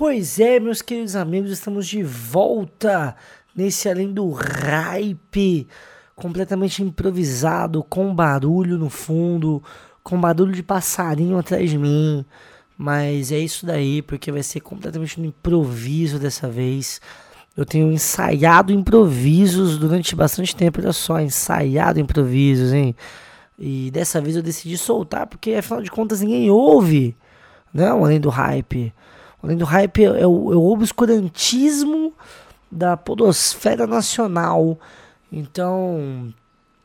Pois é, meus queridos amigos, estamos de volta nesse além do hype, completamente improvisado, com barulho no fundo, com barulho de passarinho atrás de mim. Mas é isso daí, porque vai ser completamente no improviso dessa vez. Eu tenho ensaiado improvisos durante bastante tempo, olha só, ensaiado improvisos, hein? E dessa vez eu decidi soltar, porque afinal de contas ninguém ouve, não, além do hype. Além do hype, é o, é o obscurantismo da podosfera nacional. Então,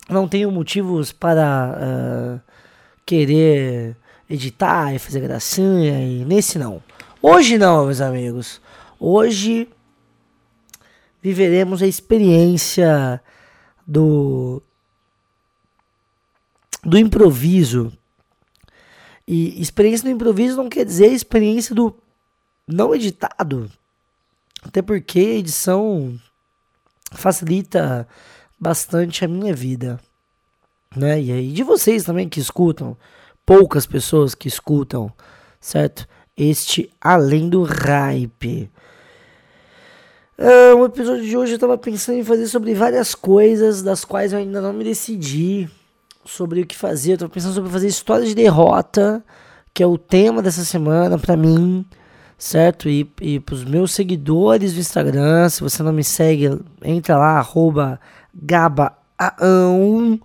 não tenho motivos para uh, querer editar e fazer gracinha e nesse não. Hoje não, meus amigos. Hoje viveremos a experiência do do improviso. E experiência do improviso não quer dizer experiência do não editado. Até porque a edição facilita bastante a minha vida. Né? E aí de vocês também que escutam, poucas pessoas que escutam, certo? Este Além do Hype. Uh, o episódio de hoje eu estava pensando em fazer sobre várias coisas, das quais eu ainda não me decidi sobre o que fazer. Eu pensando sobre fazer história de derrota, que é o tema dessa semana para mim certo? E, e para os meus seguidores do Instagram, se você não me segue, entra lá, arroba gabaão.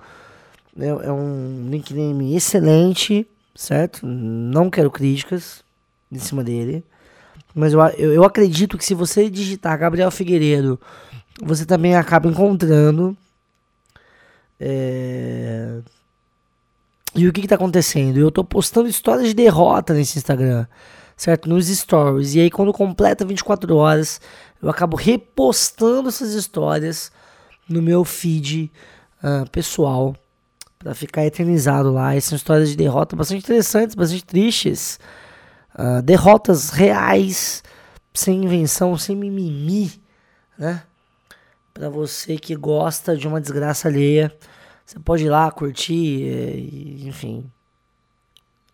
É, é um nickname excelente, certo? Não quero críticas em cima dele. Mas eu, eu, eu acredito que se você digitar Gabriel Figueiredo, você também acaba encontrando. É... E o que está acontecendo? Eu estou postando histórias de derrota nesse Instagram certo? Nos stories. E aí, quando completa 24 horas, eu acabo repostando essas histórias no meu feed uh, pessoal para ficar eternizado lá. E são histórias de derrota bastante interessantes, bastante tristes. Uh, derrotas reais, sem invenção, sem mimimi, né? Para você que gosta de uma desgraça alheia, você pode ir lá curtir, eh, enfim.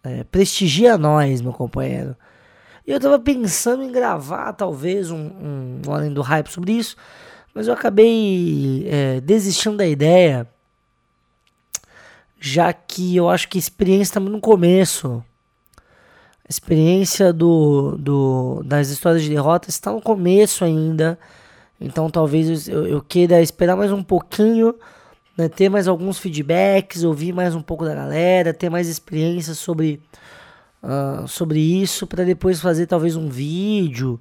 É, prestigia nós, meu companheiro. E eu tava pensando em gravar, talvez, um, um, além do hype sobre isso, mas eu acabei é, desistindo da ideia, já que eu acho que a experiência está no começo. A experiência do, do, das histórias de derrota está no começo ainda. Então talvez eu, eu queira esperar mais um pouquinho, né, ter mais alguns feedbacks, ouvir mais um pouco da galera, ter mais experiência sobre uh, sobre isso para depois fazer talvez um vídeo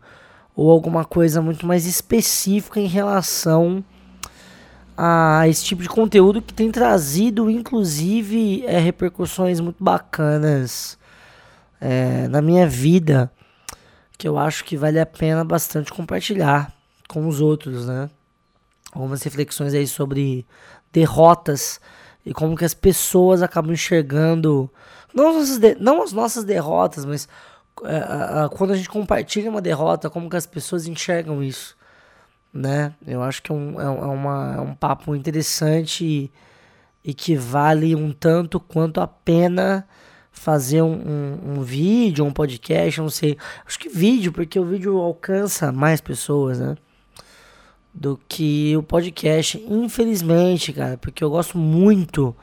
ou alguma coisa muito mais específica em relação a esse tipo de conteúdo que tem trazido, inclusive, é, repercussões muito bacanas é, na minha vida, que eu acho que vale a pena bastante compartilhar com os outros, né? Algumas reflexões aí sobre derrotas e como que as pessoas acabam enxergando não, as, não as nossas derrotas, mas é, quando a gente compartilha uma derrota, como que as pessoas enxergam isso, né? Eu acho que é um, é, é uma, é um papo interessante e, e, que vale um tanto quanto a pena fazer um, um, um vídeo, um podcast, não sei. Acho que vídeo, porque o vídeo alcança mais pessoas, né? Do que o podcast, infelizmente, cara, porque eu gosto muito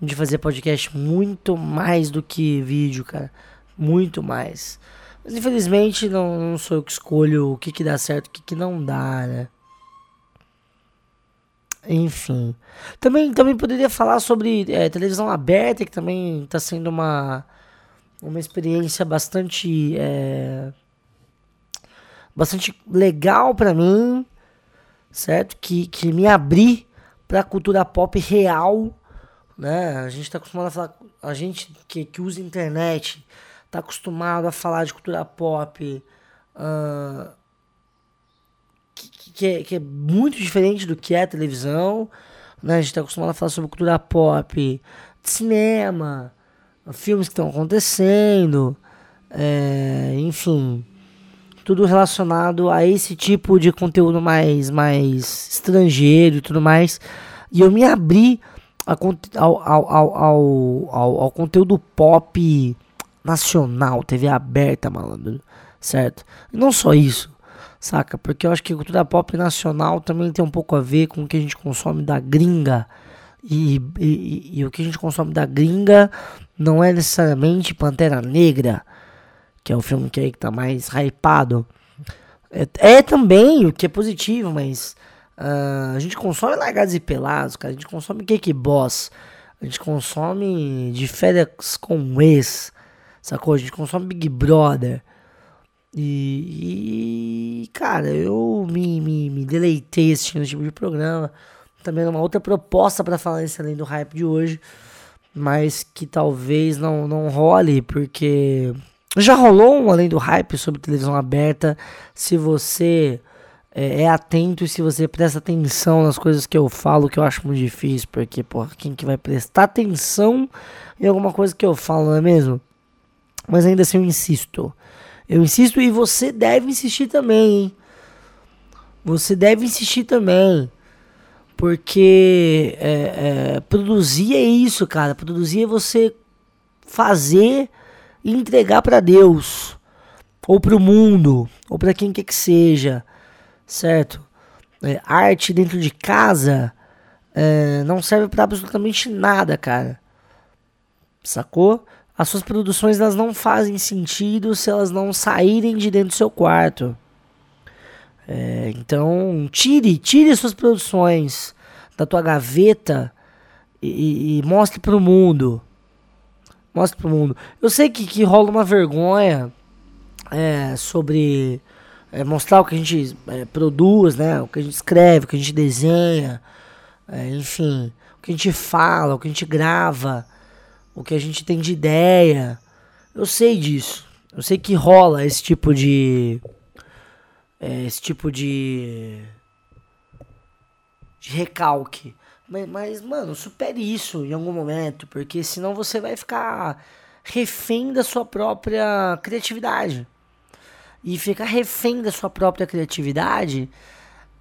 de fazer podcast muito mais do que vídeo, cara. Muito mais. Mas infelizmente não, não sou eu que escolho o que, que dá certo o que, que não dá, né? Enfim. Também, também poderia falar sobre é, televisão aberta, que também está sendo uma, uma experiência bastante. É, bastante legal para mim, certo? Que, que me abri pra cultura pop real né? A gente está acostumado a falar, a gente que, que usa internet está acostumado a falar de cultura pop uh, que, que, é, que é muito diferente do que é a televisão, né? A gente está acostumado a falar sobre cultura pop cinema, filmes que estão acontecendo, é, enfim, tudo relacionado a esse tipo de conteúdo mais, mais estrangeiro e tudo mais. E eu me abri ao, ao, ao, ao, conteúdo pop nacional, TV aberta, malandro. certo? E não só isso, saca? Porque eu acho que a cultura pop nacional também tem um pouco a ver com o que a gente consome da gringa. E, e, e o que a gente consome da gringa não é necessariamente Pantera Negra, que é o filme que aí que tá mais hypado. É, é também o que é positivo, mas uh, a gente consome largados e pelados, cara. A gente consome cake boss. A gente consome de férias com ex, sacou? A gente consome Big Brother. E, e cara, eu me, me, me deleitei assistindo esse tipo de programa. Também uma outra proposta para falar isso além do hype de hoje, mas que talvez não, não role, porque já rolou um além do hype sobre televisão aberta. Se você é, é, atento e se você presta atenção nas coisas que eu falo, que eu acho muito difícil, porque, porra, quem que vai prestar atenção em alguma coisa que eu falo, não é mesmo? Mas ainda assim eu insisto. Eu insisto e você deve insistir também, hein? Você deve insistir também. Porque é, é, produzir é isso, cara. Produzir é você fazer e entregar para Deus, ou para o mundo, ou para quem quer que seja, certo? É, arte dentro de casa é, não serve para absolutamente nada, cara. Sacou? As suas produções elas não fazem sentido se elas não saírem de dentro do seu quarto. É, então, tire, tire suas produções da tua gaveta e, e mostre para o mundo. Mostre para o mundo. Eu sei que, que rola uma vergonha é, sobre é, mostrar o que a gente é, produz, né? O que a gente escreve, o que a gente desenha, é, enfim, o que a gente fala, o que a gente grava, o que a gente tem de ideia. Eu sei disso. Eu sei que rola esse tipo de é, esse tipo de, de recalque. Mas, mas, mano, supere isso em algum momento, porque senão você vai ficar refém da sua própria criatividade. E ficar refém da sua própria criatividade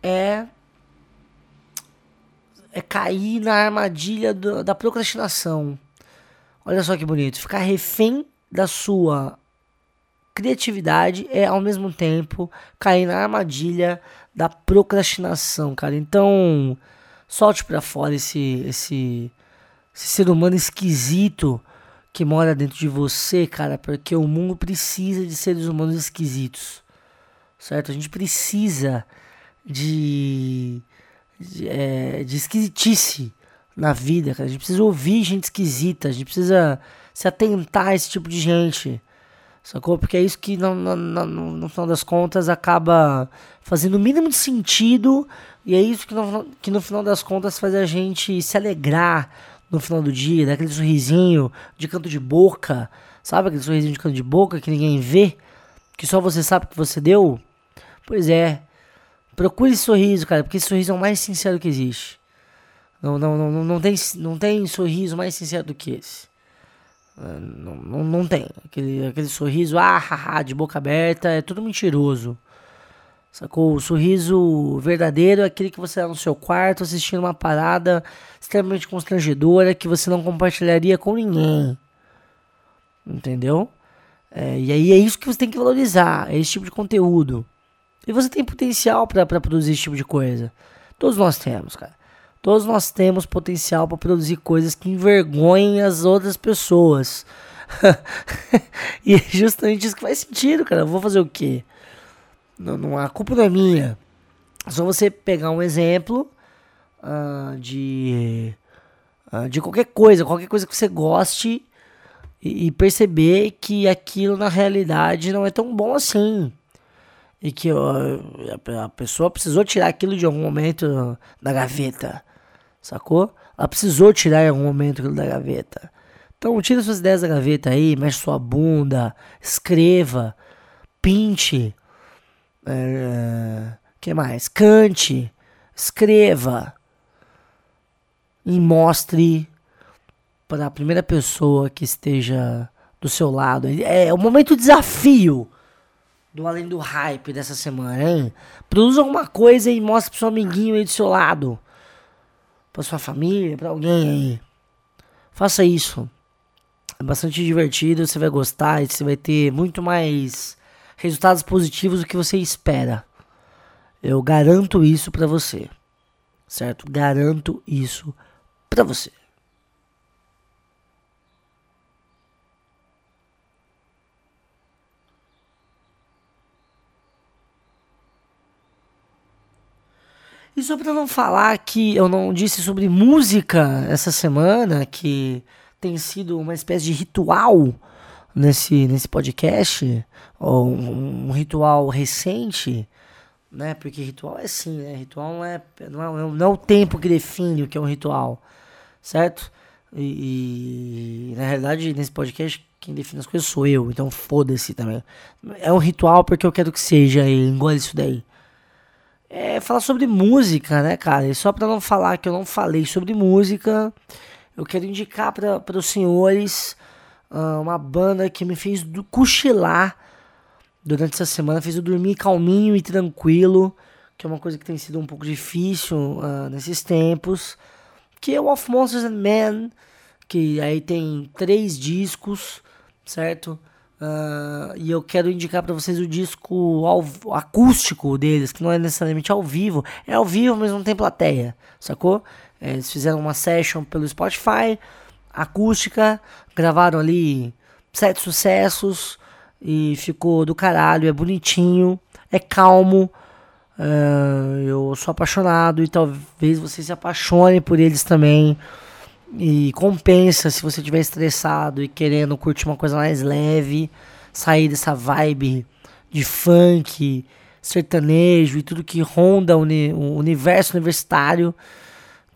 é é cair na armadilha do, da procrastinação. Olha só que bonito. Ficar refém da sua criatividade é ao mesmo tempo cair na armadilha da procrastinação, cara. Então, solte para fora esse, esse esse ser humano esquisito que mora dentro de você, cara, porque o mundo precisa de seres humanos esquisitos, certo? A gente precisa de de, é, de esquisitice na vida, cara. A gente precisa ouvir gente esquisita, a gente precisa se atentar a esse tipo de gente. Sacou? Porque é isso que no, no, no, no, final das contas acaba fazendo o mínimo de sentido. E é isso que no, que no final das contas faz a gente se alegrar no final do dia, dar aquele sorrisinho de canto de boca. Sabe aquele sorrisinho de canto de boca que ninguém vê? Que só você sabe que você deu? Pois é. Procure esse sorriso, cara, porque esse sorriso é o mais sincero que existe. Não, não, não, não, tem, não tem sorriso mais sincero do que esse. Não, não, não tem. Aquele, aquele sorriso, ah, haha, de boca aberta, é tudo mentiroso. Sacou? O sorriso verdadeiro é aquele que você tá no seu quarto assistindo uma parada extremamente constrangedora que você não compartilharia com ninguém. Entendeu? É, e aí é isso que você tem que valorizar, é esse tipo de conteúdo. E você tem potencial para produzir esse tipo de coisa. Todos nós temos, cara. Todos nós temos potencial para produzir coisas que envergonhem as outras pessoas. e é justamente isso que faz sentido, cara. Eu vou fazer o quê? Não, não, a culpa não é minha. Só você pegar um exemplo uh, de, uh, de qualquer coisa, qualquer coisa que você goste e, e perceber que aquilo na realidade não é tão bom assim e que a pessoa precisou tirar aquilo de algum momento da gaveta sacou? Ela precisou tirar em algum momento aquilo da gaveta. Então tira suas ideias da gaveta aí, mexe sua bunda, escreva, pinte, é, que mais? Cante, escreva e mostre para a primeira pessoa que esteja do seu lado. É o momento desafio do Além do Hype dessa semana, hein? Produza alguma coisa e mostre pro seu amiguinho aí do seu lado para sua família, para alguém aí. Faça isso. É bastante divertido, você vai gostar e você vai ter muito mais resultados positivos do que você espera. Eu garanto isso para você. Certo? Garanto isso para você. E só para não falar que eu não disse sobre música essa semana, que tem sido uma espécie de ritual nesse, nesse podcast, ou um, um ritual recente, né? Porque ritual é assim, né? Ritual não é, não é, não é o tempo que define o que é um ritual, certo? E, e, na realidade, nesse podcast, quem define as coisas sou eu, então foda-se também. É um ritual porque eu quero que seja, e engole isso daí. É falar sobre música, né, cara? E só pra não falar que eu não falei sobre música, eu quero indicar para os senhores uh, uma banda que me fez cochilar durante essa semana, fez eu dormir calminho e tranquilo, que é uma coisa que tem sido um pouco difícil uh, nesses tempos, que é o Of Monsters and Men, que aí tem três discos, certo? Uh, e eu quero indicar para vocês o disco ao, acústico deles, que não é necessariamente ao vivo, é ao vivo, mas não tem plateia, sacou? É, eles fizeram uma session pelo Spotify, acústica, gravaram ali sete sucessos e ficou do caralho, é bonitinho, é calmo. Uh, eu sou apaixonado e talvez você se apaixone por eles também. E compensa se você estiver estressado e querendo curtir uma coisa mais leve, sair dessa vibe de funk, sertanejo e tudo que ronda o, uni o universo universitário,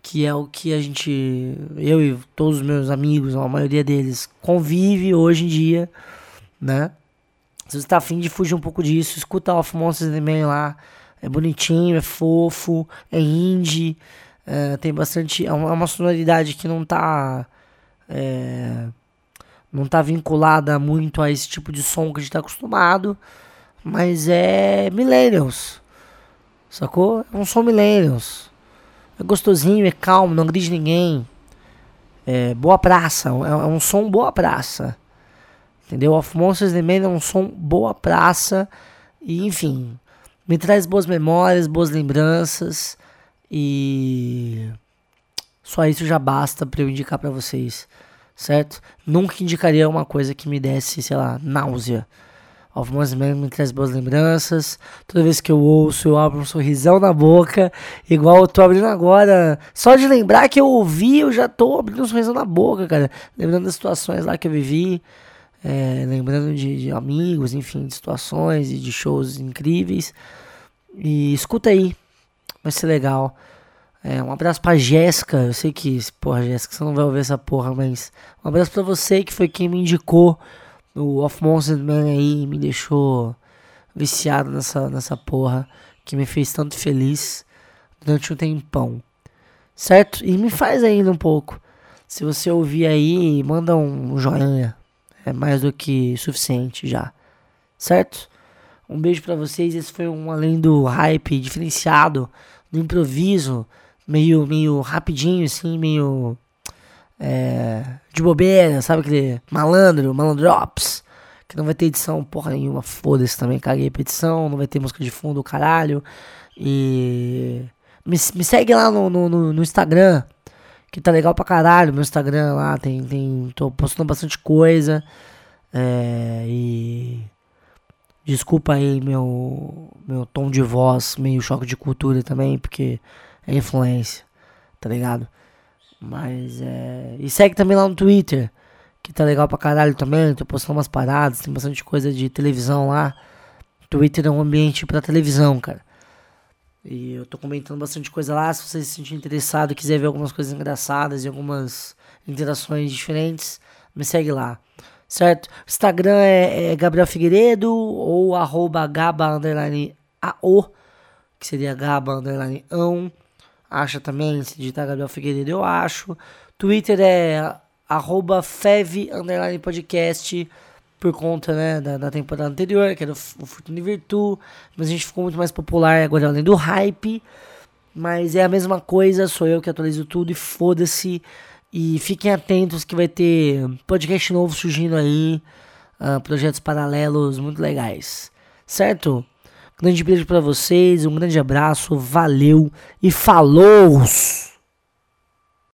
que é o que a gente, eu e todos os meus amigos, a maioria deles, convive hoje em dia, né? Se você está afim de fugir um pouco disso, escuta Off Monsters Men lá. É bonitinho, é fofo, é indie. É, tem bastante. É uma, é uma sonoridade que não tá. É, não tá vinculada muito a esse tipo de som que a gente tá acostumado. Mas é Millennials. Sacou? É um som Millennials. É gostosinho, é calmo, não agride ninguém. É boa praça. É, é um som boa praça. Entendeu? Of Monsters the Man é um som boa praça. E enfim, me traz boas memórias, boas lembranças. E só isso já basta para eu indicar para vocês, certo? Nunca indicaria uma coisa que me desse, sei lá, náusea. Monsters Man me traz boas lembranças. Toda vez que eu ouço, eu abro um sorrisão na boca, igual eu tô abrindo agora. Só de lembrar que eu ouvi, eu já tô abrindo um sorrisão na boca, cara. Lembrando das situações lá que eu vivi é, lembrando de, de, amigos, enfim, de situações e de shows incríveis. E escuta aí, vai ser legal. É, um abraço pra Jéssica, eu sei que, porra, Jéssica, você não vai ouvir essa porra, mas um abraço pra você que foi quem me indicou o Off Monster Man aí, me deixou viciado nessa, nessa porra, que me fez tanto feliz durante um tempão, certo? E me faz ainda um pouco. Se você ouvir aí, manda um joinha, é mais do que suficiente já, certo? Um beijo para vocês. Esse foi um além do hype diferenciado, do improviso, meio, meio rapidinho, assim, meio é, de bobeira, sabe aquele malandro, malandrops, que não vai ter edição porra nenhuma, foda-se também, caguei pra edição, não vai ter música de fundo, caralho. E me, me segue lá no, no, no Instagram, que tá legal pra caralho. Meu Instagram lá tem. tem tô postando bastante coisa. É, e. Desculpa aí meu, meu tom de voz, meio choque de cultura também, porque é influência, tá ligado? Mas é. E segue também lá no Twitter, que tá legal pra caralho também. Tô postando umas paradas, tem bastante coisa de televisão lá. Twitter é um ambiente pra televisão, cara. E eu tô comentando bastante coisa lá. Se você se sentir interessado e quiser ver algumas coisas engraçadas e algumas interações diferentes, me segue lá. Certo? Instagram é, é Gabriel Figueiredo ou arroba gaba underline AO, que seria gaba underline ão. Acha também, se digitar Gabriel Figueiredo, eu acho. Twitter é arroba fev underline podcast por conta né, da, da temporada anterior, que era o, Fortuna Virtu, mas a gente ficou muito mais popular agora além do hype. Mas é a mesma coisa, sou eu que atualizo tudo e foda-se. E fiquem atentos que vai ter podcast novo surgindo aí, uh, projetos paralelos muito legais. certo? Grande beijo para vocês, um grande abraço, valeu e falou!